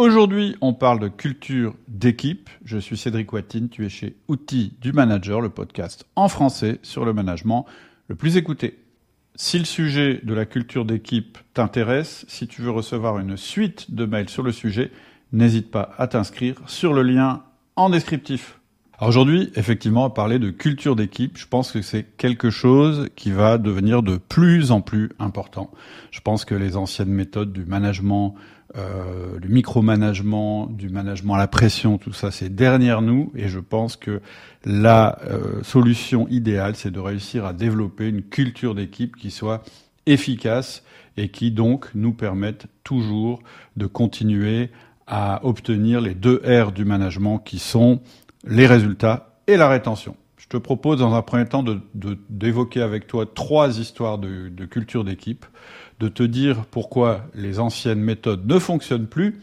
Aujourd'hui, on parle de culture d'équipe. Je suis Cédric Watine, tu es chez Outils du Manager, le podcast en français sur le management le plus écouté. Si le sujet de la culture d'équipe t'intéresse, si tu veux recevoir une suite de mails sur le sujet, n'hésite pas à t'inscrire sur le lien en descriptif. Aujourd'hui, effectivement, à parler de culture d'équipe, je pense que c'est quelque chose qui va devenir de plus en plus important. Je pense que les anciennes méthodes du management euh, du micromanagement, du management à la pression, tout ça, c'est derrière nous. Et je pense que la euh, solution idéale, c'est de réussir à développer une culture d'équipe qui soit efficace et qui donc nous permette toujours de continuer à obtenir les deux R du management qui sont les résultats et la rétention. Je te propose dans un premier temps d'évoquer de, avec toi trois histoires de, de culture d'équipe de te dire pourquoi les anciennes méthodes ne fonctionnent plus,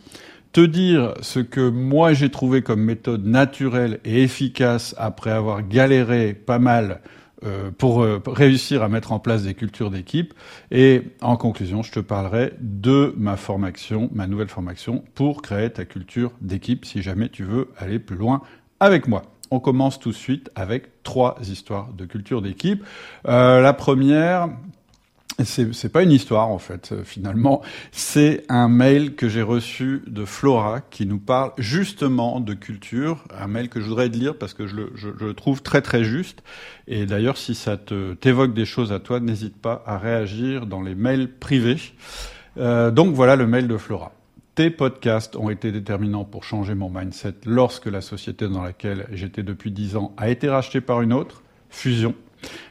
te dire ce que moi j'ai trouvé comme méthode naturelle et efficace après avoir galéré pas mal euh, pour euh, réussir à mettre en place des cultures d'équipe. Et en conclusion, je te parlerai de ma formation, ma nouvelle formation pour créer ta culture d'équipe si jamais tu veux aller plus loin avec moi. On commence tout de suite avec trois histoires de culture d'équipe. Euh, la première, c'est pas une histoire en fait, euh, finalement. C'est un mail que j'ai reçu de Flora qui nous parle justement de culture. Un mail que je voudrais te lire parce que je le, trouve très très juste. Et d'ailleurs, si ça t'évoque des choses à toi, n'hésite pas à réagir dans les mails privés. Euh, donc voilà le mail de Flora. Tes podcasts ont été déterminants pour changer mon mindset lorsque la société dans laquelle j'étais depuis dix ans a été rachetée par une autre, Fusion,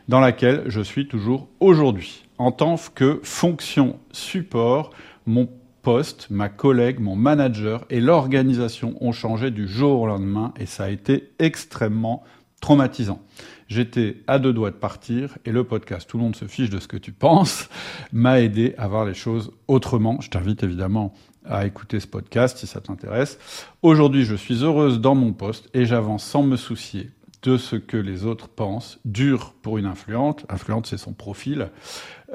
dans laquelle je suis toujours aujourd'hui en tant que fonction support, mon poste, ma collègue, mon manager et l'organisation ont changé du jour au lendemain et ça a été extrêmement traumatisant. J'étais à deux doigts de partir et le podcast Tout le monde se fiche de ce que tu penses m'a aidé à voir les choses autrement. Je t'invite évidemment à écouter ce podcast si ça t'intéresse. Aujourd'hui, je suis heureuse dans mon poste et j'avance sans me soucier de ce que les autres pensent, dur pour une influente. Influente, c'est son profil.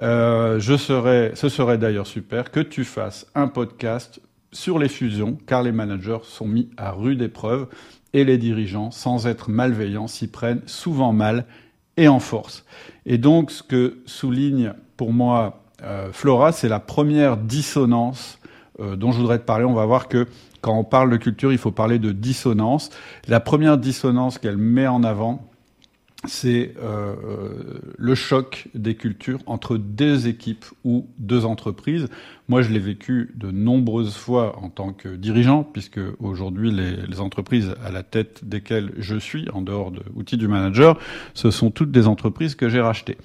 Euh, je serais, ce serait d'ailleurs super que tu fasses un podcast sur les fusions, car les managers sont mis à rude épreuve et les dirigeants, sans être malveillants, s'y prennent souvent mal et en force. Et donc, ce que souligne pour moi euh, Flora, c'est la première dissonance euh, dont je voudrais te parler. On va voir que quand on parle de culture, il faut parler de dissonance. La première dissonance qu'elle met en avant, c'est euh, euh, le choc des cultures entre deux équipes ou deux entreprises. Moi, je l'ai vécu de nombreuses fois en tant que dirigeant, puisque aujourd'hui, les, entreprises à la tête desquelles je suis, en dehors de outils du manager, ce sont toutes des entreprises que j'ai rachetées.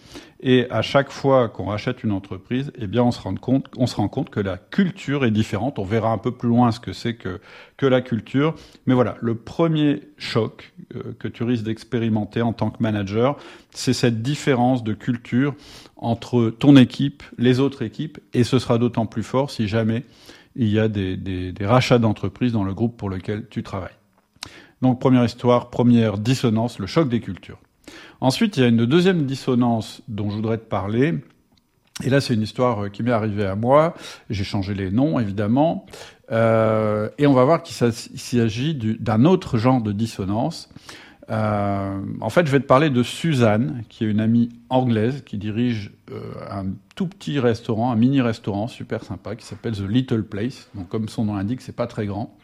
Et à chaque fois qu'on rachète une entreprise, eh bien, on se rend compte, on se rend compte que la culture est différente. On verra un peu plus loin ce que c'est que, que la culture. Mais voilà, le premier choc euh, que tu risques d'expérimenter en tant que manager, c'est cette différence de culture entre ton équipe, les autres équipes, et ce sera d'autant plus fort si jamais il y a des rachats d'entreprises dans le groupe pour lequel tu travailles. Donc première histoire, première dissonance, le choc des cultures. Ensuite, il y a une deuxième dissonance dont je voudrais te parler. Et là, c'est une histoire euh, qui m'est arrivée à moi. J'ai changé les noms, évidemment. Euh, et on va voir qu'il s'agit d'un autre genre de dissonance. Euh, en fait, je vais te parler de Suzanne, qui est une amie anglaise qui dirige euh, un tout petit restaurant, un mini restaurant super sympa qui s'appelle The Little Place. Donc, comme son nom l'indique, c'est pas très grand.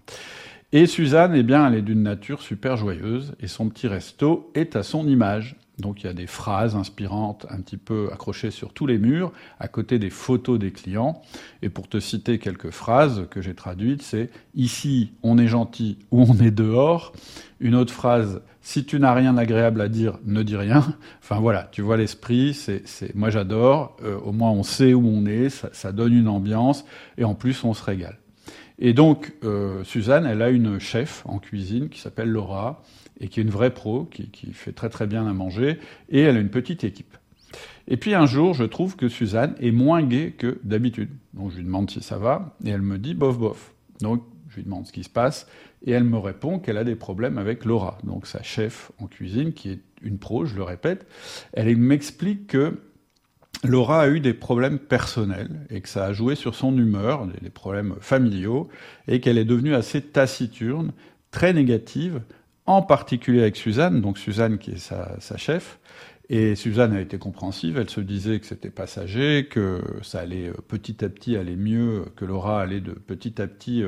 Et Suzanne, eh bien, elle est d'une nature super joyeuse et son petit resto est à son image. Donc il y a des phrases inspirantes un petit peu accrochées sur tous les murs, à côté des photos des clients. Et pour te citer quelques phrases que j'ai traduites, c'est ici on est gentil ou on est dehors. Une autre phrase, si tu n'as rien agréable à dire, ne dis rien. Enfin voilà, tu vois l'esprit, c'est, moi j'adore. Euh, au moins on sait où on est, ça, ça donne une ambiance et en plus on se régale. Et donc, euh, Suzanne, elle a une chef en cuisine qui s'appelle Laura, et qui est une vraie pro, qui, fait très très bien à manger, et elle a une petite équipe. Et puis un jour, je trouve que Suzanne est moins gaie que d'habitude. Donc je lui demande si ça va, et elle me dit bof bof. Donc je lui demande ce qui se passe, et elle me répond qu'elle a des problèmes avec Laura, donc sa chef en cuisine, qui est une pro, je le répète. Elle m'explique que Laura a eu des problèmes personnels et que ça a joué sur son humeur, des problèmes familiaux, et qu'elle est devenue assez taciturne, très négative, en particulier avec Suzanne, donc Suzanne qui est sa, chef. Et Suzanne a été compréhensive, elle se disait que c'était passager, que ça allait euh, petit à petit aller mieux, que Laura allait de petit à petit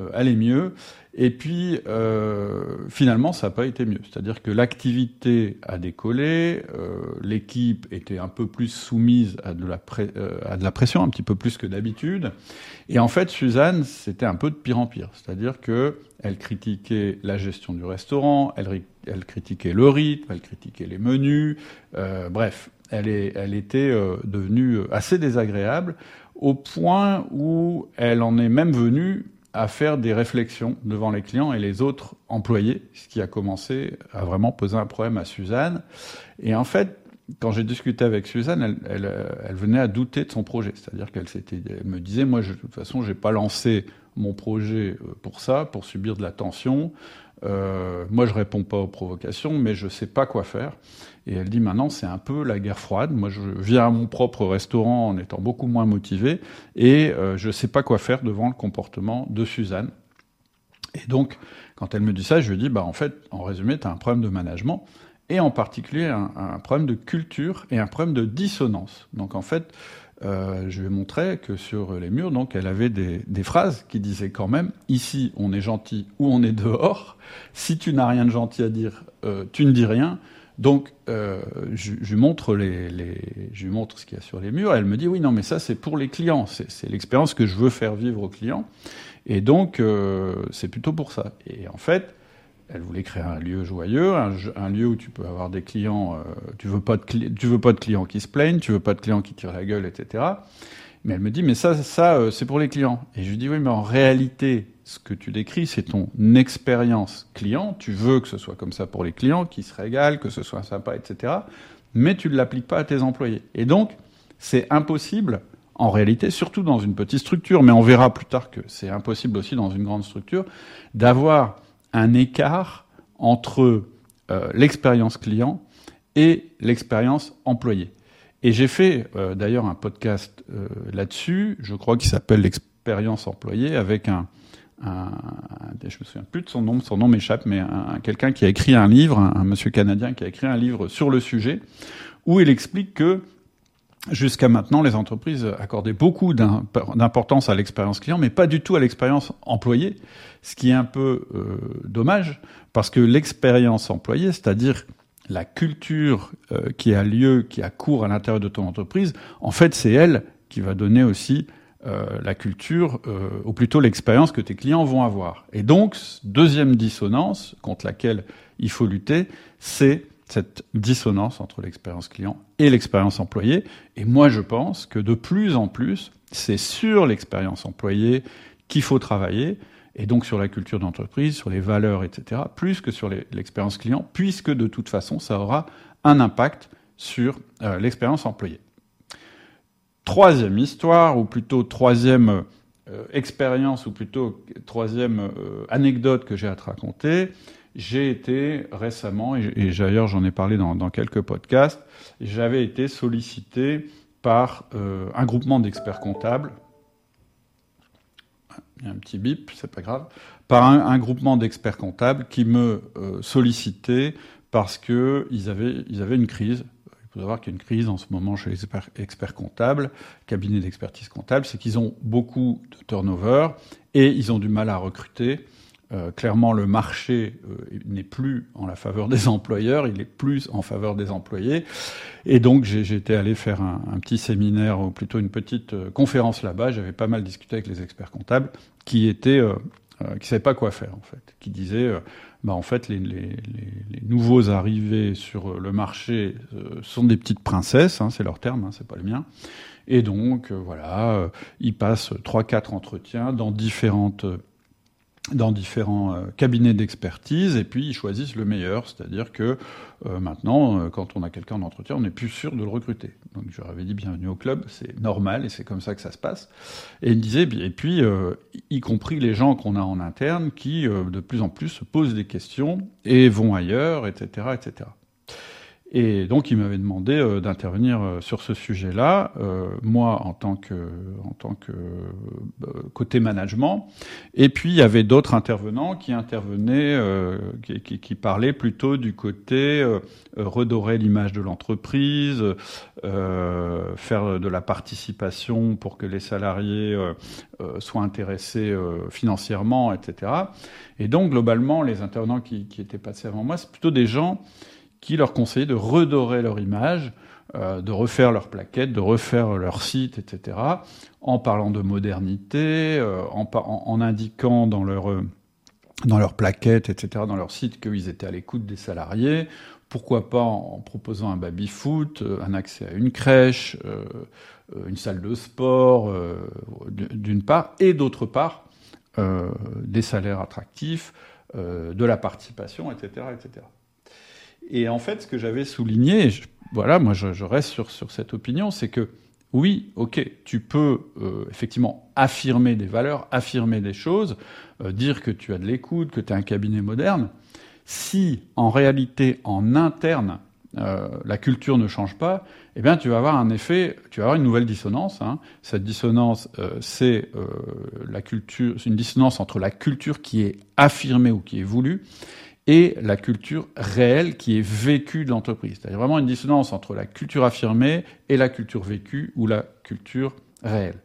euh, aller mieux. Et puis, euh, finalement, ça n'a pas été mieux. C'est-à-dire que l'activité a décollé, euh, l'équipe était un peu plus soumise à de, la à de la pression, un petit peu plus que d'habitude. Et en fait, Suzanne, c'était un peu de pire en pire. C'est-à-dire que elle critiquait la gestion du restaurant, elle, elle critiquait le rythme, elle critiquait les menus. bref, elle, est, elle était devenue assez désagréable au point où elle en est même venue à faire des réflexions devant les clients et les autres employés, ce qui a commencé à vraiment poser un problème à Suzanne. Et en fait, quand j'ai discuté avec Suzanne, elle, venait à douter de son projet. C'est-à-dire qu'elle me disait, moi, je, de toute façon, j'ai pas lancé mon projet euh, pour ça, pour subir de la tension. Euh, moi, je réponds pas aux provocations, mais je sais pas quoi faire. Et elle dit maintenant, c'est un peu la guerre froide. Moi, je viens à mon propre restaurant en étant beaucoup moins motivé, et euh, je sais pas quoi faire devant le comportement de Suzanne. Et donc, quand elle me dit ça, je lui dis, bah en fait, en résumé, tu as un problème de management et en particulier un, problème de culture et un problème de dissonance. Donc en fait, euh, je lui ai que sur les murs, donc, elle avait des, des, phrases qui disaient quand même ici, on est gentil ou on est dehors. Si tu n'as rien de gentil à dire, euh, tu ne dis rien. Donc, euh, je, montre les, je lui montre ce qu'il y a sur les murs. Elle me dit oui, non, mais ça c'est pour les clients. C'est l'expérience que je veux faire vivre aux clients. Et donc, euh, c'est plutôt pour ça. Et en fait, elle voulait créer un lieu joyeux, un, lieu où tu peux avoir des clients. Euh, tu veux pas de tu veux pas de clients qui se plaignent, tu veux pas de clients qui tirent la gueule, etc. Mais elle me dit, mais ça, euh, c'est pour les clients. Et je lui dis, oui, mais en réalité, ce que tu décris, c'est ton expérience client. Tu veux que ce soit comme ça pour les clients, qu'ils se régalent, que ce soit sympa, etc. Mais tu ne l'appliques pas à tes employés. Et donc, c'est impossible, en réalité, surtout dans une petite structure, mais on verra plus tard que c'est impossible aussi dans une grande structure, d'avoir un écart entre euh, l'expérience client et l'expérience employé. Et j'ai fait euh, d'ailleurs un podcast euh, là-dessus, je crois qu'il s'appelle l'expérience employée, avec un, je me souviens plus de son nom, son nom m'échappe, mais un, quelqu'un qui a écrit un livre, un, un, monsieur canadien qui a écrit un livre sur le sujet, où il explique que Jusqu'à maintenant, les entreprises accordaient beaucoup d'importance à l'expérience client, mais pas du tout à l'expérience employée, ce qui est un peu euh, dommage, parce que l'expérience employée, c'est-à-dire la culture euh, qui a lieu, qui a cours à l'intérieur de ton entreprise, en fait, c'est elle qui va donner aussi euh, la culture, ou plutôt l'expérience que tes clients vont avoir. Et donc, deuxième dissonance contre laquelle il faut lutter, c'est cette dissonance entre l'expérience client et l'expérience employée. Et moi, je pense que de plus en plus, c'est sur l'expérience employée qu'il faut travailler, et donc sur la culture d'entreprise, sur les valeurs, etc., plus que sur l'expérience client, puisque de toute façon, ça aura un impact sur euh, l'expérience employée. Troisième histoire, ou plutôt troisième euh, expérience, ou plutôt troisième euh, anecdote que j'ai à te raconter, j'ai été récemment, et, d'ailleurs j'en ai parlé dans, quelques podcasts, j'avais été sollicité par un groupement d'experts comptables. Il y a un petit bip, c'est pas grave. Par un, groupement d'experts comptables qui me euh, sollicitait parce qu'ils avaient, une crise. Il faut savoir qu'il y a une crise en ce moment chez les experts, experts comptables, cabinets d'expertise comptable, c'est qu'ils ont beaucoup de turnover et ils ont du mal à recruter. Euh, clairement, le marché euh, n'est plus en la faveur des employeurs, il est plus en faveur des employés. Et donc, j'étais allé faire un, petit séminaire, ou plutôt une petite euh, conférence là-bas. J'avais pas mal discuté avec les experts comptables qui étaient, qui savaient pas quoi faire en fait, qui disaient, bah en fait, les, les, les, nouveaux arrivés sur le marché sont des petites princesses, hein, c'est leur terme, hein, c'est pas le mien. Et donc, voilà, ils passent trois, quatre entretiens dans différentes dans différents euh, cabinets d'expertise et puis ils choisissent le meilleur, c'est-à-dire que euh, maintenant, euh, quand on a quelqu'un en entretien, on n'est plus sûr de le recruter. Donc je leur avais dit bienvenue au club, c'est normal et c'est comme ça que ça se passe. Et il me disait, et puis y compris les gens qu'on a en interne qui de plus en plus se posent des questions et vont ailleurs, etc., etc. Et donc, il m'avait demandé euh, d'intervenir euh, sur ce sujet-là, euh, moi en tant que, en tant que côté management. Et puis, il y avait d'autres intervenants qui intervenaient, qui, qui, qui, parlaient plutôt du côté redorer l'image de l'entreprise, faire de la participation pour que les salariés soient intéressés financièrement, etc. Et donc, globalement, les intervenants qui, qui étaient passés avant moi, c'est plutôt des gens qui leur conseillait de redorer leur image, euh, de refaire leurs plaquettes, de refaire leur site, etc., en parlant de modernité, euh, en, en, indiquant dans leur, euh, dans leurs plaquettes, etc., dans leur site qu'ils étaient à l'écoute des salariés, pourquoi pas en proposant un baby-foot, un accès à une crèche, une salle de sport, d'une part, et d'autre part, des salaires attractifs, de la participation, etc., etc. Et en fait, ce que j'avais souligné, voilà, moi je, reste sur, sur cette opinion, c'est que oui, ok, tu peux euh, effectivement affirmer des valeurs, affirmer des choses, euh, dire que tu as de l'écoute, que tu as un cabinet moderne. Si en réalité, en interne, euh, la culture ne change pas, eh bien, tu vas avoir un effet, tu vas avoir une nouvelle dissonance. Hein. Cette dissonance, c'est la culture, une dissonance entre la culture qui est affirmée ou qui est voulue et la culture réelle qui est vécue de l'entreprise. C'est-à-dire vraiment une dissonance entre la culture affirmée et la culture vécue ou la culture réelle.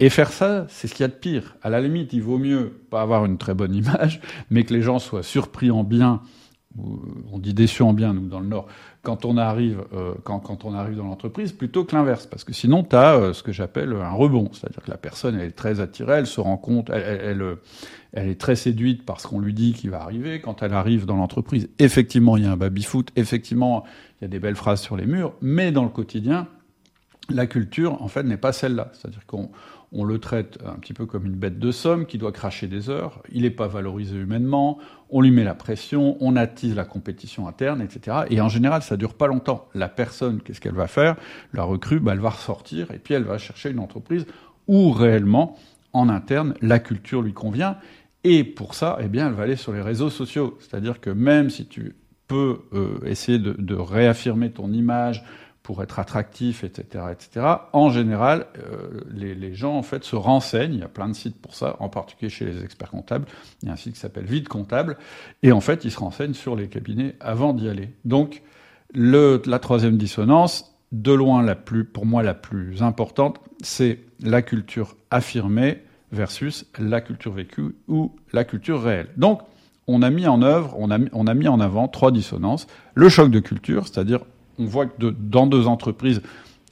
Et faire ça, c'est ce qu'il y a de pire. À la limite, il vaut mieux pas avoir une très bonne image, mais que les gens soient surpris en bien, on dit déçus en bien, nous, dans le Nord, quand on arrive, euh, quand, on arrive dans l'entreprise, plutôt que l'inverse. Parce que sinon, tu as euh, ce que j'appelle un rebond. C'est-à-dire que la personne, elle est très attirée, elle se rend compte, elle, est très séduite par ce qu'on lui dit qui va arriver. Quand elle arrive dans l'entreprise, effectivement, il y a un baby-foot, effectivement, il y a des belles phrases sur les murs, mais dans le quotidien, la culture, en fait, n'est pas celle-là. C'est-à-dire qu'on on le traite un petit peu comme une bête de somme qui doit cracher des heures, il n'est pas valorisé humainement, on lui met la pression, on attise la compétition interne, etc. Et en général, ça dure pas longtemps. La personne, qu'est-ce qu'elle va faire? La recrue, bah, elle va ressortir et puis elle va chercher une entreprise où réellement, en interne, la culture lui convient. Et pour ça, eh bien, elle va aller sur les réseaux sociaux. C'est-à-dire que même si tu peux euh, essayer de réaffirmer ton image, pour être attractif, etc., etc. En général, euh, les, gens en fait se renseignent. Il y a plein de sites pour ça, en particulier chez les experts comptables. Il y a un site qui s'appelle Vide Comptable, et en fait, ils se renseignent sur les cabinets avant d'y aller. Donc, la troisième dissonance, de loin la plus, pour moi, la plus importante, c'est la culture affirmée versus la culture vécue ou la culture réelle. Donc, on a mis en œuvre, on a, mis en avant trois dissonances. Le choc de culture, c'est-à-dire on voit que dans deux entreprises,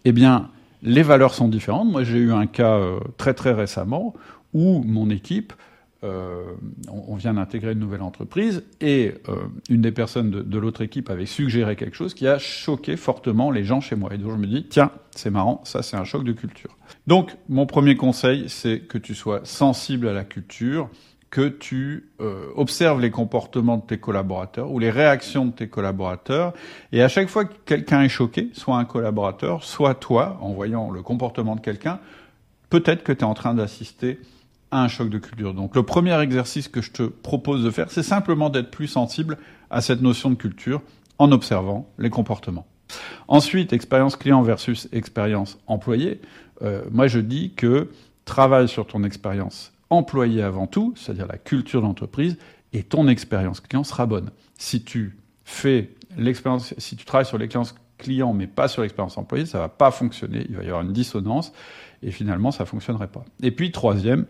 eh bien, les valeurs sont différentes. Moi, j'ai eu un cas euh, très très récemment où mon équipe, euh, on, vient d'intégrer une nouvelle entreprise et euh, une des personnes de, l'autre équipe avait suggéré quelque chose qui a choqué fortement les gens chez moi. Et donc je me dis, tiens, c'est marrant, ça c'est un choc de culture. Donc mon premier conseil, c'est que tu sois sensible à la culture, que tu euh, observes les comportements de tes collaborateurs ou les réactions de tes collaborateurs. Et à chaque fois que quelqu'un est choqué, soit un collaborateur, soit toi, en voyant le comportement de quelqu'un, peut-être que tu es en train d'assister à un choc de culture. Donc le premier exercice que je te propose de faire, c'est simplement d'être plus sensible à cette notion de culture en observant les comportements. Ensuite, expérience client versus expérience employé. Euh, moi, je dis que travaille sur ton expérience employé avant tout, c'est-à-dire la culture d'entreprise, et ton expérience client sera bonne. Si tu fais l'expérience, si tu travailles sur l'expérience client mais pas sur l'expérience employée, ça va pas fonctionner. Il va y avoir une dissonance et finalement ça fonctionnerait pas. Et puis troisième,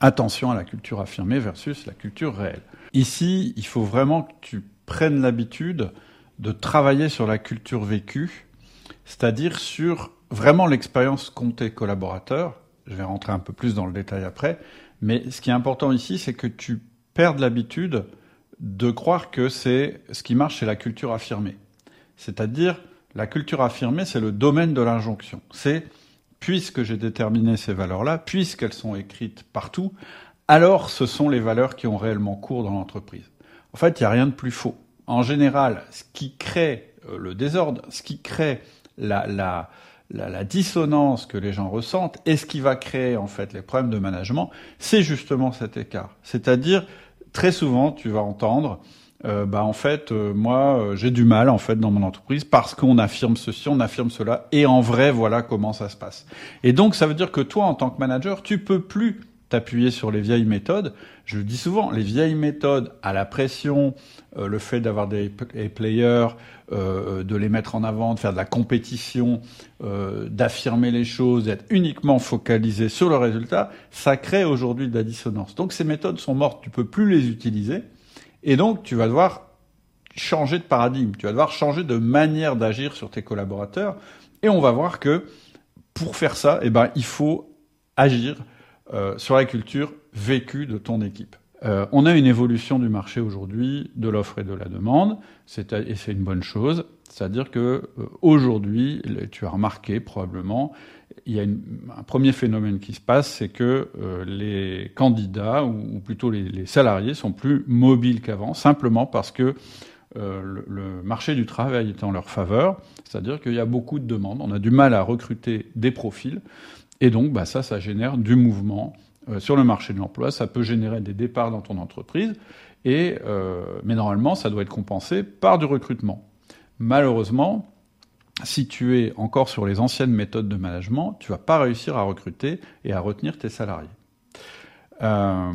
attention à la culture affirmée versus la culture réelle. Ici, il faut vraiment que tu prennes l'habitude de travailler sur la culture vécue, c'est-à-dire sur vraiment l'expérience qu'ont tes collaborateurs, je vais rentrer un peu plus dans le détail après. Mais ce qui est important ici, c'est que tu perdes l'habitude de croire que c'est ce qui marche, c'est la culture affirmée. C'est-à-dire, la culture affirmée, c'est le domaine de l'injonction. Puisque j'ai déterminé ces valeurs-là, puisqu'elles sont écrites partout, alors ce sont les valeurs qui ont réellement cours dans l'entreprise. En fait, il n'y a rien de plus faux. En général, ce qui crée euh, le désordre, ce qui crée la, dissonance que les gens ressentent et ce qui va créer en fait les problèmes de management, c'est justement cet écart. C'est-à-dire très souvent tu vas entendre euh, bah en fait euh, moi euh, j'ai du mal en fait dans mon entreprise parce qu'on affirme ceci, on affirme cela et en vrai voilà comment ça se passe. Et donc ça veut dire que toi en tant que manager, tu peux plus t'appuyer sur les vieilles méthodes. Je le dis souvent, les vieilles méthodes à la pression, le fait d'avoir des players, de les mettre en avant, de faire de la compétition, d'affirmer les choses, d'être uniquement focalisé sur le résultat, ça crée aujourd'hui de la dissonance. Donc ces méthodes sont mortes, tu peux plus les utiliser, et donc tu vas devoir changer de paradigme, tu vas devoir changer de manière d'agir sur tes collaborateurs, et on va voir que pour faire ça, eh ben, il faut agir euh, sur la culture vécue de ton équipe. Euh, on a une évolution du marché aujourd'hui de l'offre et de la demande, et c'est une bonne chose. C'est-à-dire que euh, aujourd'hui, tu as remarqué probablement, il y a un premier phénomène qui se passe, c'est que euh, les candidats ou, plutôt les, salariés sont plus mobiles qu'avant, simplement parce que le, marché du travail est en leur faveur. C'est-à-dire qu'il y a beaucoup de demandes, on a du mal à recruter des profils, et donc bah, ça, ça génère du mouvement sur le marché de l'emploi, ça peut générer des départs dans ton entreprise, et, euh, mais normalement, ça doit être compensé par du recrutement. Malheureusement, si tu es encore sur les anciennes méthodes de management, tu vas pas réussir à recruter et à retenir tes salariés. Euh,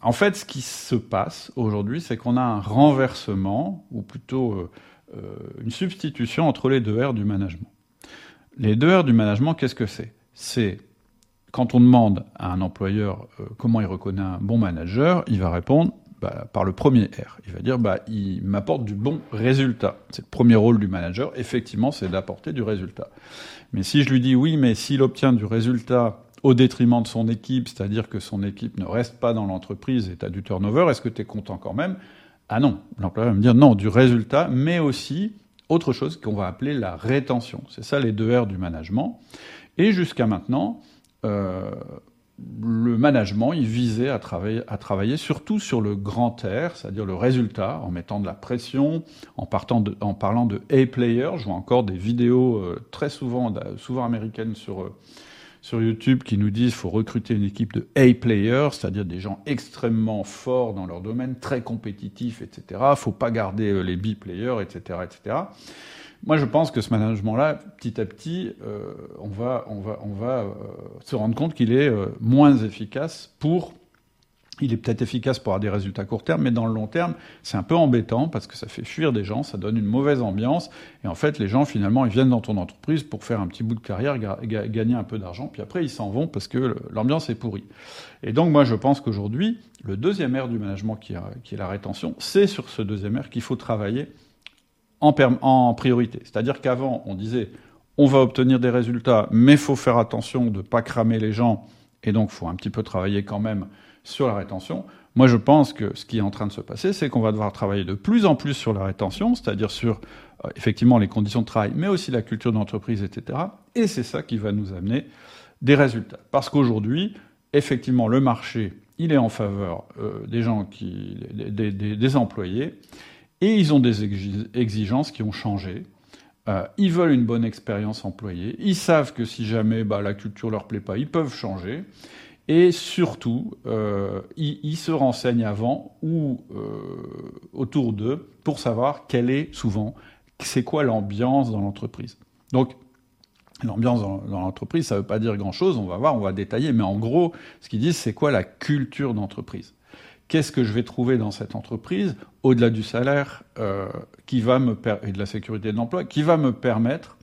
en fait, ce qui se passe aujourd'hui, c'est qu'on a un renversement, ou plutôt une substitution entre les deux R du management. Les deux R du management, qu'est-ce que c'est? C'est quand on demande à un employeur euh, comment il reconnaît un bon manager, il va répondre bah, par le premier R. Il va dire bah, il m'apporte du bon résultat. C'est le premier rôle du manager, effectivement, c'est d'apporter du résultat. Mais si je lui dis oui, mais s'il obtient du résultat au détriment de son équipe, c'est-à-dire que son équipe ne reste pas dans l'entreprise et tu as du turnover, est-ce que tu es content quand même? Ah non, l'employeur va me dire non, du résultat, mais aussi autre chose qu'on va appeler la rétention. C'est ça les deux R du management. Et jusqu'à maintenant, le management, il visait à travailler, à travailler surtout sur le grand R, c'est-à-dire le résultat, en mettant de la pression, en, partant en parlant de A-player. Je vois encore des vidéos euh, très souvent, souvent américaines sur, euh, sur YouTube qui nous disent qu'il faut recruter une équipe de A-players, c'est-à-dire des gens extrêmement forts dans leur domaine, très compétitifs, etc. Il ne faut pas garder les B-players, etc. Moi, je pense que ce management-là, petit à petit, euh, on va, on va, on va euh, se rendre compte qu'il est euh, moins efficace pour. Il est peut-être efficace pour avoir des résultats court terme, mais dans le long terme, c'est un peu embêtant parce que ça fait fuir des gens, ça donne une mauvaise ambiance. Et en fait, les gens, finalement, ils viennent dans ton entreprise pour faire un petit bout de carrière, gagner un peu d'argent, puis après, ils s'en vont parce que l'ambiance est pourrie. Et donc, moi, je pense qu'aujourd'hui, le deuxième aire du management qui, est la rétention, c'est sur ce deuxième aire qu'il faut travailler en, priorité. C'est-à-dire qu'avant, on disait on va obtenir des résultats, mais il faut faire attention de ne pas cramer les gens, et donc il faut un petit peu travailler quand même sur la rétention. Moi, je pense que ce qui est en train de se passer, c'est qu'on va devoir travailler de plus en plus sur la rétention, c'est-à-dire sur euh, effectivement les conditions de travail, mais aussi la culture d'entreprise, etc. Et c'est ça qui va nous amener des résultats. Parce qu'aujourd'hui, effectivement, le marché, il est en faveur euh, des gens qui, des, des employés, et ils ont des exigences qui ont changé. Euh, ils veulent une bonne expérience employée. Ils savent que si jamais bah, la culture leur plaît pas, ils peuvent changer. Et surtout, euh, ils, se renseignent avant ou euh, autour d'eux pour savoir quelle est souvent, c'est quoi l'ambiance dans l'entreprise. Donc, l'ambiance dans, dans l'entreprise, ça ne veut pas dire grand-chose. On va voir, on va détailler. Mais en gros, ce qu'ils disent, c'est quoi la culture d'entreprise? Qu'est-ce que je vais trouver dans cette entreprise, au-delà du salaire euh, qui va me et de la sécurité de l'emploi, qui va me permettre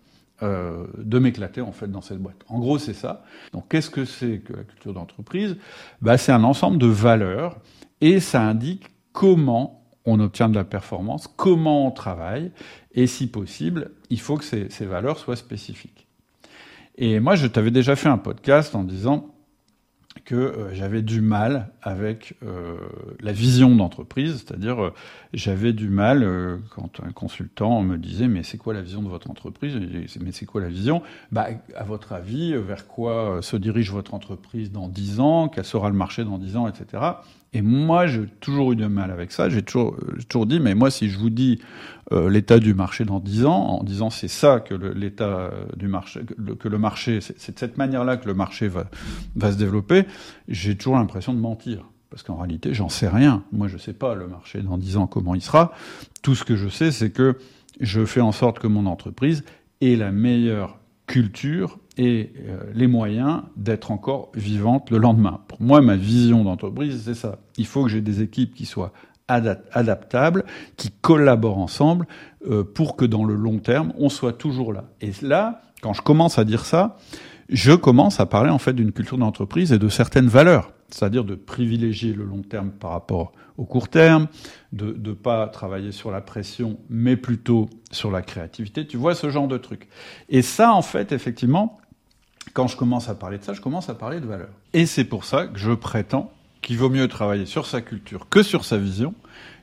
euh, de m'éclater en fait dans cette boîte. En gros, c'est ça. Donc, qu'est-ce que c'est que la culture d'entreprise? Bah, C'est un ensemble de valeurs et ça indique comment on obtient de la performance, comment on travaille, et si possible, il faut que ces, ces valeurs soient spécifiques. Et moi, je t'avais déjà fait un podcast en disant que euh, j'avais du mal avec euh, la vision d'entreprise, c'est-à-dire euh, j'avais du mal quand un consultant me disait mais c'est quoi la vision de votre entreprise? Mais c'est quoi la vision? Bah à votre avis, vers quoi se dirige votre entreprise dans 10 ans? Quel sera le marché dans 10 ans, etc. Et moi, j'ai toujours eu de mal avec ça. J'ai toujours, dit, mais moi, si je vous dis euh, l'état du marché dans 10 ans, en disant c'est ça que l'état du marché, que le, marché, c'est de cette manière-là que le marché va se développer, j'ai toujours l'impression de mentir. parce qu'en réalité, j'en sais rien. Moi, je ne sais pas le marché dans 10 ans comment il sera. Tout ce que je sais, c'est que je fais en sorte que mon entreprise ait la meilleure culture et euh, les moyens d'être encore vivante le lendemain. Pour moi, ma vision d'entreprise, c'est ça. Il faut que j'ai des équipes qui soient adaptables, qui collaborent ensemble euh, pour que dans le long terme, on soit toujours là. Et là, quand je commence à dire ça, je commence à parler en fait d'une culture d'entreprise et de certaines valeurs c'est-à-dire de privilégier le long terme par rapport au court terme, de ne pas travailler sur la pression, mais plutôt sur la créativité. Tu vois ce genre de truc. Et ça, en fait, effectivement, quand je commence à parler de ça, je commence à parler de valeurs. Et c'est pour ça que je prétends qu'il vaut mieux travailler sur sa culture que sur sa vision,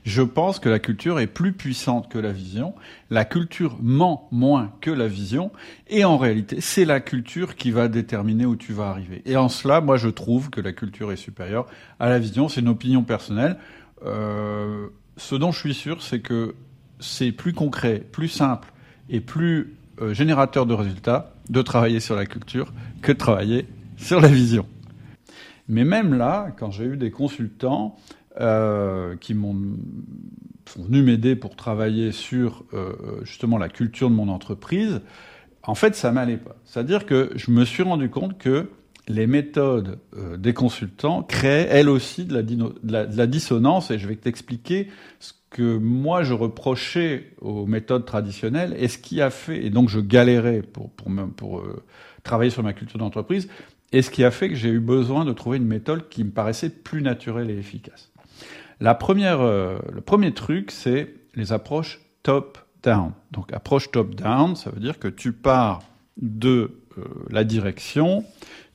je pense que la culture est plus puissante que la vision. La culture ment moins que la vision. Et en réalité, c'est la culture qui va déterminer où tu vas arriver. Et en cela, moi, je trouve que la culture est supérieure à la vision. C'est une opinion personnelle. Euh, ce dont je suis sûr, c'est que c'est plus concret, plus simple et plus euh, générateur de résultats de travailler sur la culture que de travailler sur la vision. Mais même là, quand j'ai eu des consultants euh, qui m'ont sont venus m'aider pour travailler sur euh, justement la culture de mon entreprise, en fait, ça m'allait pas. C'est-à-dire que je me suis rendu compte que les méthodes euh, des consultants créaient elles aussi de la, dissonance, et je vais t'expliquer ce que moi je reprochais aux méthodes traditionnelles et ce qui a fait, et donc je galérais pour, pour travailler sur ma culture d'entreprise, et ce qui a fait que j'ai eu besoin de trouver une méthode qui me paraissait plus naturelle et efficace. La première, euh, le premier truc, c'est les approches top-down. Donc approche top-down, ça veut dire que tu pars de euh, la direction,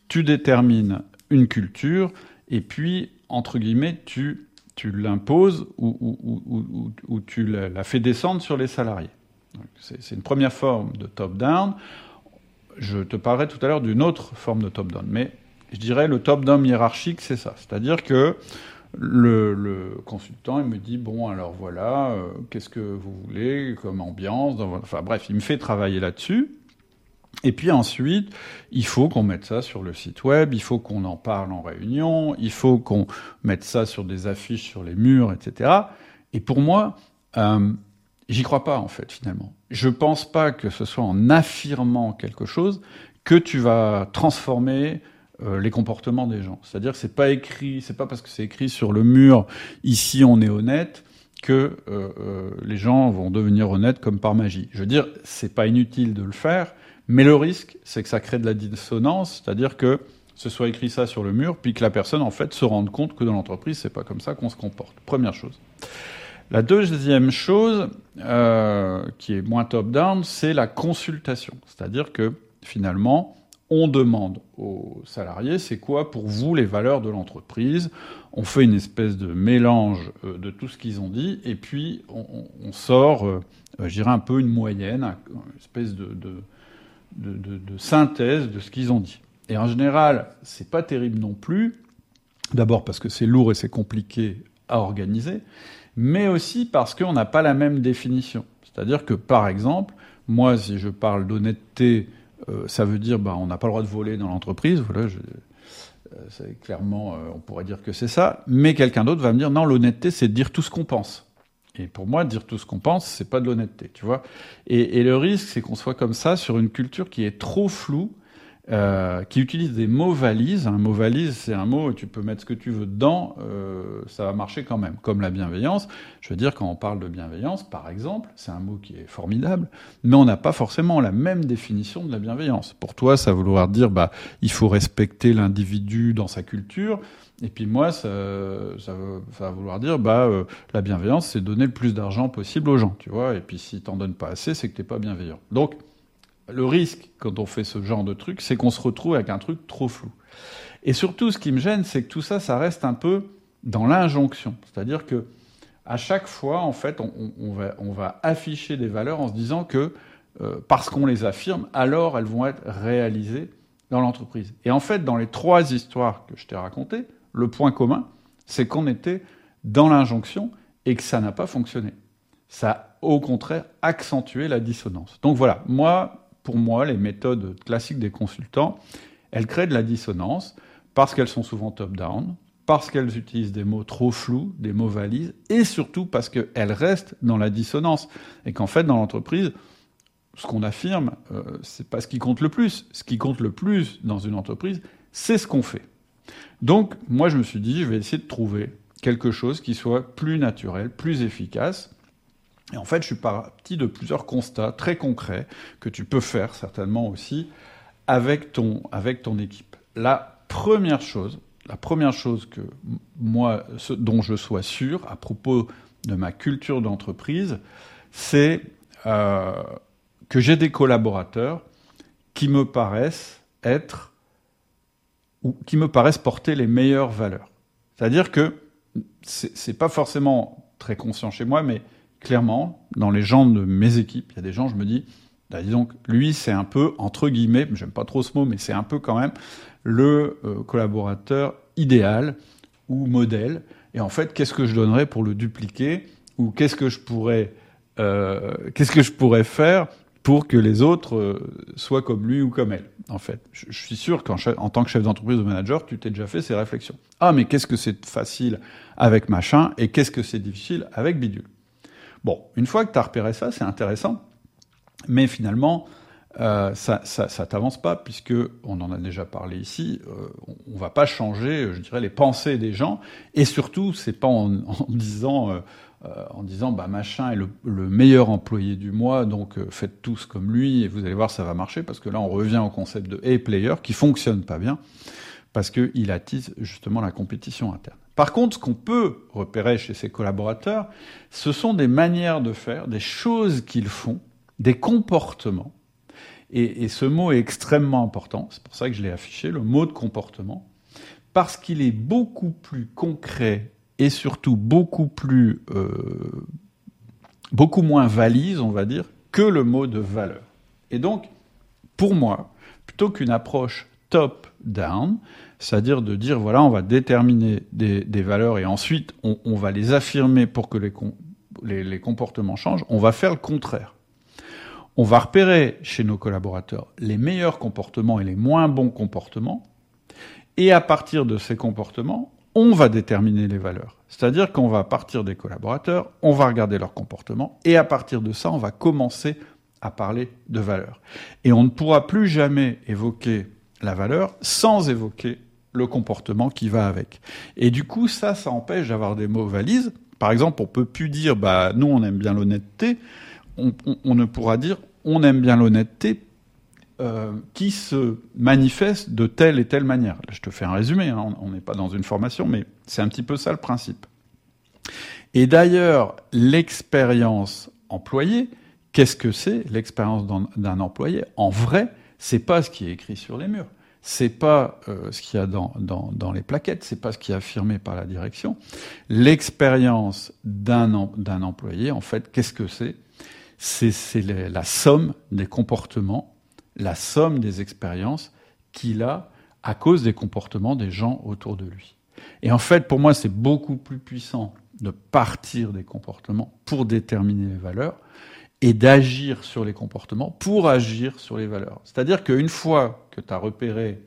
tu détermines une culture, et puis, entre guillemets, tu, tu l'imposes ou, ou, tu la, la, fais descendre sur les salariés. C'est une première forme de top-down. Je te parlerai tout à l'heure d'une autre forme de top-down, mais je dirais le top-down hiérarchique, c'est ça. C'est-à-dire que le, consultant, il me dit bon, alors voilà, euh, qu'est-ce que vous voulez comme ambiance Enfin bref, il me fait travailler là-dessus. Et puis ensuite, il faut qu'on mette ça sur le site web, il faut qu'on en parle en réunion, il faut qu'on mette ça sur des affiches sur les murs, etc. Et pour moi, euh, j'y crois pas en fait finalement. Je pense pas que ce soit en affirmant quelque chose que tu vas transformer euh, les comportements des gens. C'est-à-dire que c'est pas écrit, c'est pas parce que c'est écrit sur le mur ici on est honnête que euh, euh, les gens vont devenir honnêtes comme par magie. Je veux dire, c'est pas inutile de le faire, mais le risque, c'est que ça crée de la dissonance, c'est-à-dire que ce soit écrit ça sur le mur, puis que la personne en fait se rende compte que dans l'entreprise c'est pas comme ça qu'on se comporte. Première chose. La deuxième chose, qui est moins top-down, c'est la consultation. C'est-à-dire que finalement, on demande aux salariés, c'est quoi pour vous les valeurs de l'entreprise? On fait une espèce de mélange euh, de tout ce qu'ils ont dit, et puis on, sort, euh, je dirais un peu une moyenne, une espèce de, de, synthèse de ce qu'ils ont dit. Et en général, c'est pas terrible non plus. D'abord parce que c'est lourd et c'est compliqué à organiser, mais aussi parce qu'on n'a pas la même définition. C'est-à-dire que, par exemple, moi, si je parle d'honnêteté euh, ça veut dire bah, on n'a pas le droit de voler dans l'entreprise. Voilà, euh, clairement, euh, on pourrait dire que c'est ça. Mais quelqu'un d'autre va me dire non, l'honnêteté, c'est de dire tout ce qu'on pense. Et pour moi, dire tout ce qu'on pense, c'est pas de l'honnêteté, tu vois. Et, et, le risque, c'est qu'on soit comme ça sur une culture qui est trop floue euh, qui utilise des mots valises. Un mot valise, c'est un mot, tu peux mettre ce que tu veux dedans, euh, ça va marcher quand même. Comme la bienveillance. Je veux dire, quand on parle de bienveillance, par exemple, c'est un mot qui est formidable, mais on n'a pas forcément la même définition de la bienveillance. Pour toi, ça va vouloir dire, bah, il faut respecter l'individu dans sa culture. Et puis moi, ça, ça, va vouloir dire, bah, euh, la bienveillance, c'est donner le plus d'argent possible aux gens, tu vois. Et puis si t'en donnes pas assez, c'est que t'es pas bienveillant. Donc, le risque, quand on fait ce genre de truc, c'est qu'on se retrouve avec un truc trop flou. Et surtout, ce qui me gêne, c'est que tout ça, ça reste un peu dans l'injonction. C'est-à-dire que à chaque fois, en fait, on, va, afficher des valeurs en se disant que euh, parce qu'on les affirme, alors elles vont être réalisées dans l'entreprise. Et en fait, dans les trois histoires que je t'ai racontées, le point commun, c'est qu'on était dans l'injonction et que ça n'a pas fonctionné. Ça a au contraire accentué la dissonance. Donc voilà, moi, pour moi, les méthodes classiques des consultants, elles créent de la dissonance parce qu'elles sont souvent top-down, parce qu'elles utilisent des mots trop flous, des mots valises, et surtout parce qu'elles restent dans la dissonance. Et qu'en fait, dans l'entreprise, ce qu'on affirme, euh, c'est pas ce qui compte le plus. Ce qui compte le plus dans une entreprise, c'est ce qu'on fait. Donc, moi, je me suis dit, je vais essayer de trouver quelque chose qui soit plus naturel, plus efficace. Et en fait, je suis parti de plusieurs constats très concrets que tu peux faire certainement aussi avec ton, avec ton équipe. La première chose, la première chose que moi, dont je sois sûr à propos de ma culture d'entreprise, c'est euh, que j'ai des collaborateurs qui me paraissent être ou qui me paraissent porter les meilleures valeurs. C'est-à-dire que c'est pas forcément très conscient chez moi, mais clairement, dans les gens de mes équipes, il y a des gens, je me dis, bah, lui, c'est un peu, entre guillemets, j'aime pas trop ce mot, mais c'est un peu quand même le euh, collaborateur idéal ou modèle. Et en fait, qu'est-ce que je donnerais pour le dupliquer ou qu'est-ce que je pourrais, euh, qu'est-ce que je pourrais faire pour que les autres euh, soient comme lui ou comme elle. En fait, je, suis sûr qu'en en tant que chef d'entreprise ou manager, tu t'es déjà fait ces réflexions. Ah, mais qu'est-ce que c'est facile avec machin et qu'est-ce que c'est difficile avec bidule? Bon, une fois que tu as repéré ça, c'est intéressant, mais finalement, euh, ça, t'avance pas puisque on en a déjà parlé ici. Euh, on, va pas changer, je dirais, les pensées des gens, et surtout, c'est pas en, disant, euh, en disant, bah machin est le, le, meilleur employé du mois, donc faites tous comme lui et vous allez voir, ça va marcher, parce que là, on revient au concept de A-player qui fonctionne pas bien parce qu'il attise justement la compétition interne. Par contre, ce qu'on peut repérer chez ses collaborateurs, ce sont des manières de faire, des choses qu'ils font, des comportements. Et, ce mot est extrêmement important, c'est pour ça que je l'ai affiché, le mot de comportement, parce qu'il est beaucoup plus concret et surtout beaucoup plus, euh, beaucoup moins valise, on va dire, que le mot de valeur. Et donc, pour moi, plutôt qu'une approche top-down, c'est-à-dire de dire, voilà, on va déterminer des, valeurs et ensuite on, va les affirmer pour que les, les, comportements changent, on va faire le contraire. On va repérer chez nos collaborateurs les meilleurs comportements et les moins bons comportements, et à partir de ces comportements, on va déterminer les valeurs. C'est-à-dire qu'on va partir des collaborateurs, on va regarder leur comportement, et à partir de ça, on va commencer à parler de valeurs. Et on ne pourra plus jamais évoquer la valeur sans évoquer le comportement qui va avec. Et du coup, ça, ça empêche d'avoir des mots valises. Par exemple, on peut plus dire, bah, nous, on aime bien l'honnêteté. On, ne pourra dire, on aime bien l'honnêteté euh, qui se manifeste de telle et telle manière. Là, je te fais un résumé, hein, on n'est pas dans une formation, mais c'est un petit peu ça le principe. Et d'ailleurs, l'expérience employée, qu'est-ce que c'est l'expérience d'un employé? En vrai, c'est pas ce qui est écrit sur les murs c'est pas euh, ce qu'il y a dans, dans, dans les plaquettes, c'est pas ce qui est affirmé par la direction. L'expérience d'un employé, en fait, qu'est-ce que c'est? C'est la somme des comportements, la somme des expériences qu'il a à cause des comportements des gens autour de lui. Et en fait, pour moi, c'est beaucoup plus puissant de partir des comportements pour déterminer les valeurs et d'agir sur les comportements pour agir sur les valeurs. C'est-à-dire qu'une fois que tu as repéré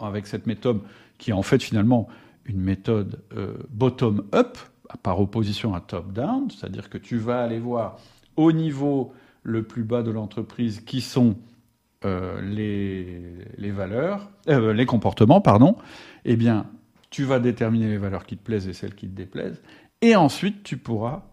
avec cette méthode, qui est en fait finalement une méthode euh, bottom-up, par opposition à top-down, c'est-à-dire que tu vas aller voir au niveau le plus bas de l'entreprise qui sont euh, les, les, valeurs, euh, les comportements, pardon, eh bien, tu vas déterminer les valeurs qui te plaisent et celles qui te déplaisent, et ensuite tu pourras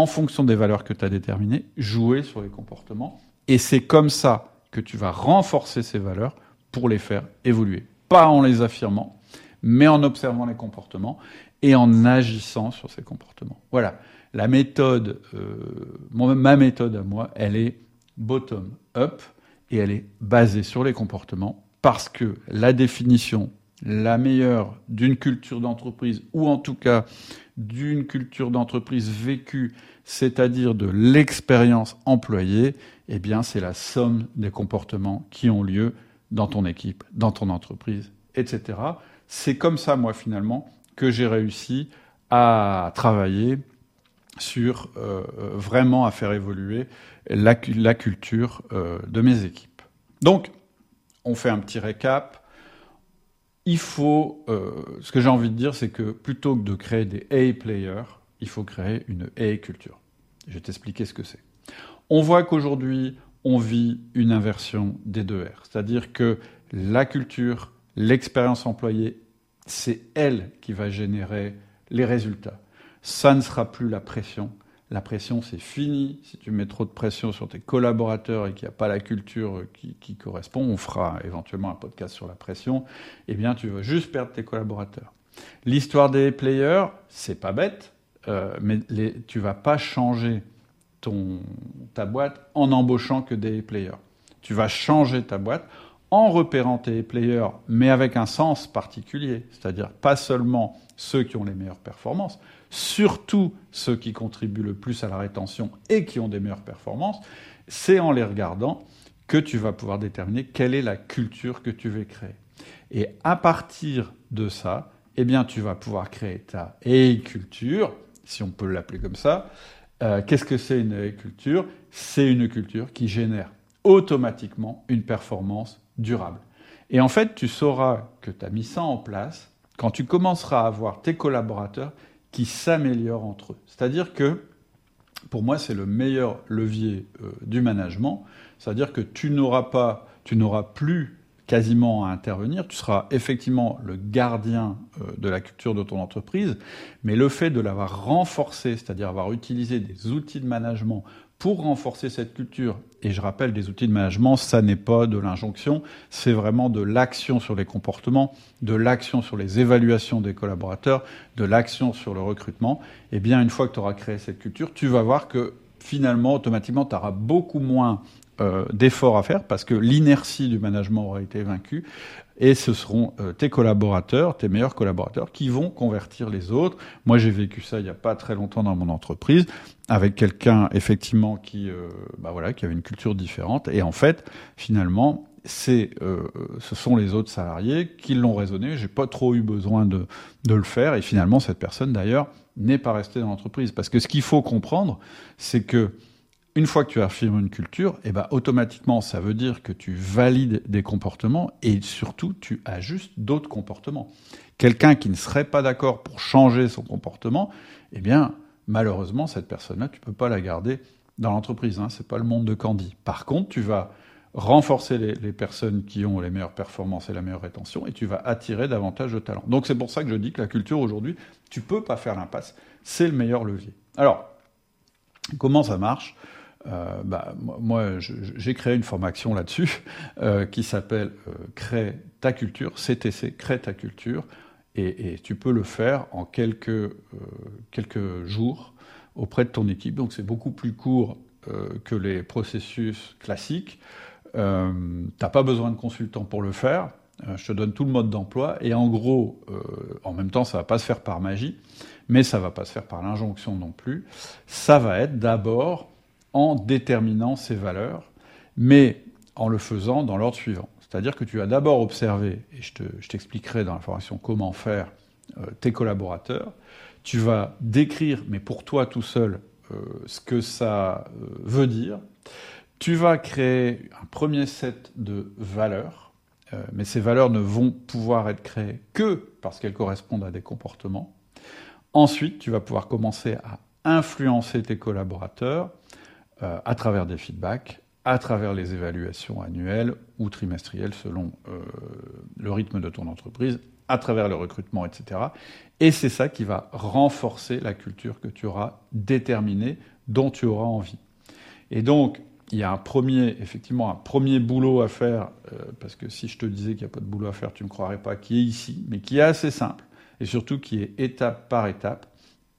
en fonction des valeurs que tu as déterminées, jouer sur les comportements. Et c'est comme ça que tu vas renforcer ces valeurs pour les faire évoluer. Pas en les affirmant, mais en observant les comportements et en agissant sur ces comportements. Voilà. La méthode, euh, ma méthode à moi, elle est bottom-up et elle est basée sur les comportements parce que la définition la meilleure d'une culture d'entreprise ou en tout cas d'une culture d'entreprise vécue, c'est-à-dire de l'expérience employée, eh bien, c'est la somme des comportements qui ont lieu dans ton équipe, dans ton entreprise, etc. C'est comme ça, moi, finalement, que j'ai réussi à travailler sur euh, vraiment à faire évoluer la, la culture euh, de mes équipes. Donc, on fait un petit récap il faut, euh, ce que j'ai envie de dire, c'est que plutôt que de créer des A players, il faut créer une A culture. Je vais t'expliquer ce que c'est. On voit qu'aujourd'hui, on vit une inversion des deux R. C'est-à-dire que la culture, l'expérience employée, c'est elle qui va générer les résultats. Ça ne sera plus la pression. La pression, c'est fini. Si tu mets trop de pression sur tes collaborateurs et qu'il n'y a pas la culture qui, correspond, on fera éventuellement un podcast sur la pression, eh bien, tu vas juste perdre tes collaborateurs. L'histoire des players, c'est pas bête, euh, mais les, tu vas pas changer ton, ta boîte en embauchant que des players. Tu vas changer ta boîte en repérant tes players, mais avec un sens particulier, c'est-à-dire pas seulement ceux qui ont les meilleures performances, surtout ceux qui contribuent le plus à la rétention et qui ont des meilleures performances, c'est en les regardant que tu vas pouvoir déterminer quelle est la culture que tu veux créer. Et à partir de ça, eh bien, tu vas pouvoir créer ta culture, si on peut l'appeler comme ça, euh, qu'est-ce que c'est une culture C'est une culture qui génère automatiquement une performance durable. Et en fait, tu sauras que tu as mis ça en place quand tu commenceras à avoir tes collaborateurs qui s'améliorent entre eux. C'est-à-dire que, pour moi, c'est le meilleur levier euh, du management. C'est-à-dire que tu n'auras pas, tu n'auras plus quasiment à intervenir. Tu seras effectivement le gardien euh, de la culture de ton entreprise, mais le fait de l'avoir renforcé, c'est-à-dire avoir utilisé des outils de management pour renforcer cette culture, et je rappelle, des outils de management, ça n'est pas de l'injonction, c'est vraiment de l'action sur les comportements, de l'action sur les évaluations des collaborateurs, de l'action sur le recrutement, et eh bien une fois que tu auras créé cette culture, tu vas voir que finalement, automatiquement, tu auras beaucoup moins euh, d'efforts à faire parce que l'inertie du management aura été vaincue et ce seront euh, tes collaborateurs, tes meilleurs collaborateurs qui vont convertir les autres. Moi, j'ai vécu ça il n'y a pas très longtemps dans mon entreprise avec quelqu'un effectivement qui, euh, bah voilà, qui avait une culture différente et en fait, finalement, c'est, ce sont les autres salariés qui l'ont raisonné. J'ai pas trop eu besoin de, de le faire et finalement, cette personne d'ailleurs n'est pas restée dans l'entreprise parce que ce qu'il faut comprendre, c'est que une fois que tu affirmes une culture, eh ben, automatiquement, ça veut dire que tu valides des comportements et surtout, tu ajustes d'autres comportements. Quelqu'un qui ne serait pas d'accord pour changer son comportement, eh bien, malheureusement, cette personne-là, tu ne peux pas la garder dans l'entreprise. Hein, Ce n'est pas le monde de Candy. Par contre, tu vas renforcer les, personnes qui ont les meilleures performances et la meilleure rétention, et tu vas attirer davantage de talents. Donc c'est pour ça que je dis que la culture aujourd'hui, tu peux pas faire l'impasse. C'est le meilleur levier. Alors, comment ça marche? Euh, bah, moi, j'ai créé une formation là-dessus euh, qui s'appelle euh, Crée ta culture, CTC, Crée ta culture, et, tu peux le faire en quelques, euh, quelques jours auprès de ton équipe. Donc c'est beaucoup plus court euh, que les processus classiques. Euh, T'as pas besoin de consultant pour le faire. je te donne tout le mode d'emploi et en gros, en même temps, ça va pas se faire par magie, mais ça va pas se faire par l'injonction non plus. Ça va être d'abord en déterminant ces valeurs, mais en le faisant dans l'ordre suivant. C'est-à-dire que tu as d'abord observé, et je t'expliquerai dans la formation comment faire euh, tes collaborateurs, tu vas décrire, mais pour toi tout seul, euh, ce que ça euh, veut dire, tu vas créer un premier set de valeurs, mais ces valeurs ne vont pouvoir être créées que parce qu'elles correspondent à des comportements. Ensuite, tu vas pouvoir commencer à influencer tes collaborateurs à travers des feedbacks, à travers les évaluations annuelles ou trimestrielles selon euh, le rythme de ton entreprise, à travers le recrutement, etc. Et c'est ça qui va renforcer la culture que tu auras déterminée, dont tu auras envie. Et donc, il y a un premier, effectivement, un premier boulot à faire, euh, parce que si je te disais qu'il n'y a pas de boulot à faire, tu ne me croirais pas, qui est ici, mais qui est assez simple, et surtout qui est étape par étape.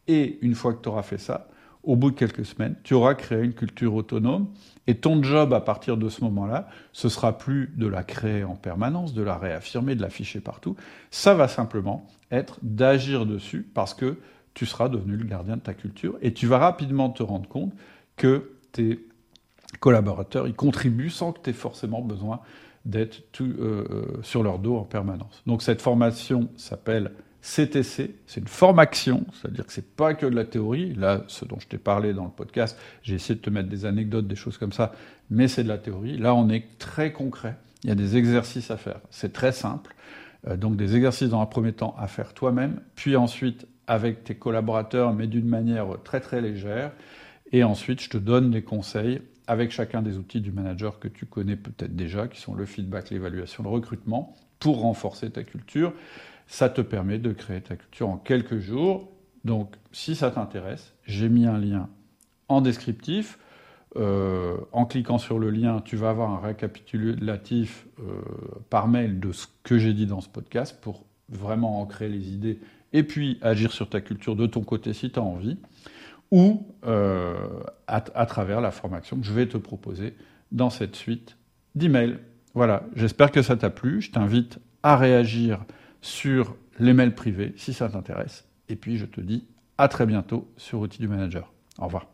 Et une fois que tu auras fait ça, au bout de quelques semaines, tu auras créé une culture autonome et ton job à partir de ce moment-là, ce sera plus de la créer en permanence, de la réaffirmer, de l'afficher partout. Ça va simplement être d'agir dessus parce que tu seras devenu le gardien de ta culture et tu vas rapidement te rendre compte que tes collaborateurs y contribuent sans que tu aies forcément besoin d'être euh, euh, sur leur dos en permanence. Donc cette formation s'appelle CTC, c'est une formation, c'est-à-dire que c'est pas que de la théorie. Là, ce dont je t'ai parlé dans le podcast, j'ai essayé de te mettre des anecdotes, des choses comme ça, mais c'est de la théorie. Là, on est très concret. Il y a des exercices à faire. C'est très simple. Euh, donc des exercices dans un premier temps à faire toi-même, puis ensuite avec tes collaborateurs, mais d'une manière très très légère. Et ensuite, je te donne des conseils avec chacun des outils du manager que tu connais peut-être déjà, qui sont le feedback, l'évaluation, le recrutement, pour renforcer ta culture. Ça te permet de créer ta culture en quelques jours. Donc, si ça t'intéresse, j'ai mis un lien en descriptif. Euh, en cliquant sur le lien, tu vas avoir un récapitulatif euh, par mail de ce que j'ai dit dans ce podcast pour vraiment ancrer les idées et puis agir sur ta culture de ton côté si tu as envie, ou euh, à, travers la formation que je vais te proposer dans cette suite d'emails. Voilà, j'espère que ça t'a plu. Je t'invite à réagir sur les mails privés si ça t'intéresse. Et puis je te dis à très bientôt sur Outils du Manager. Au revoir.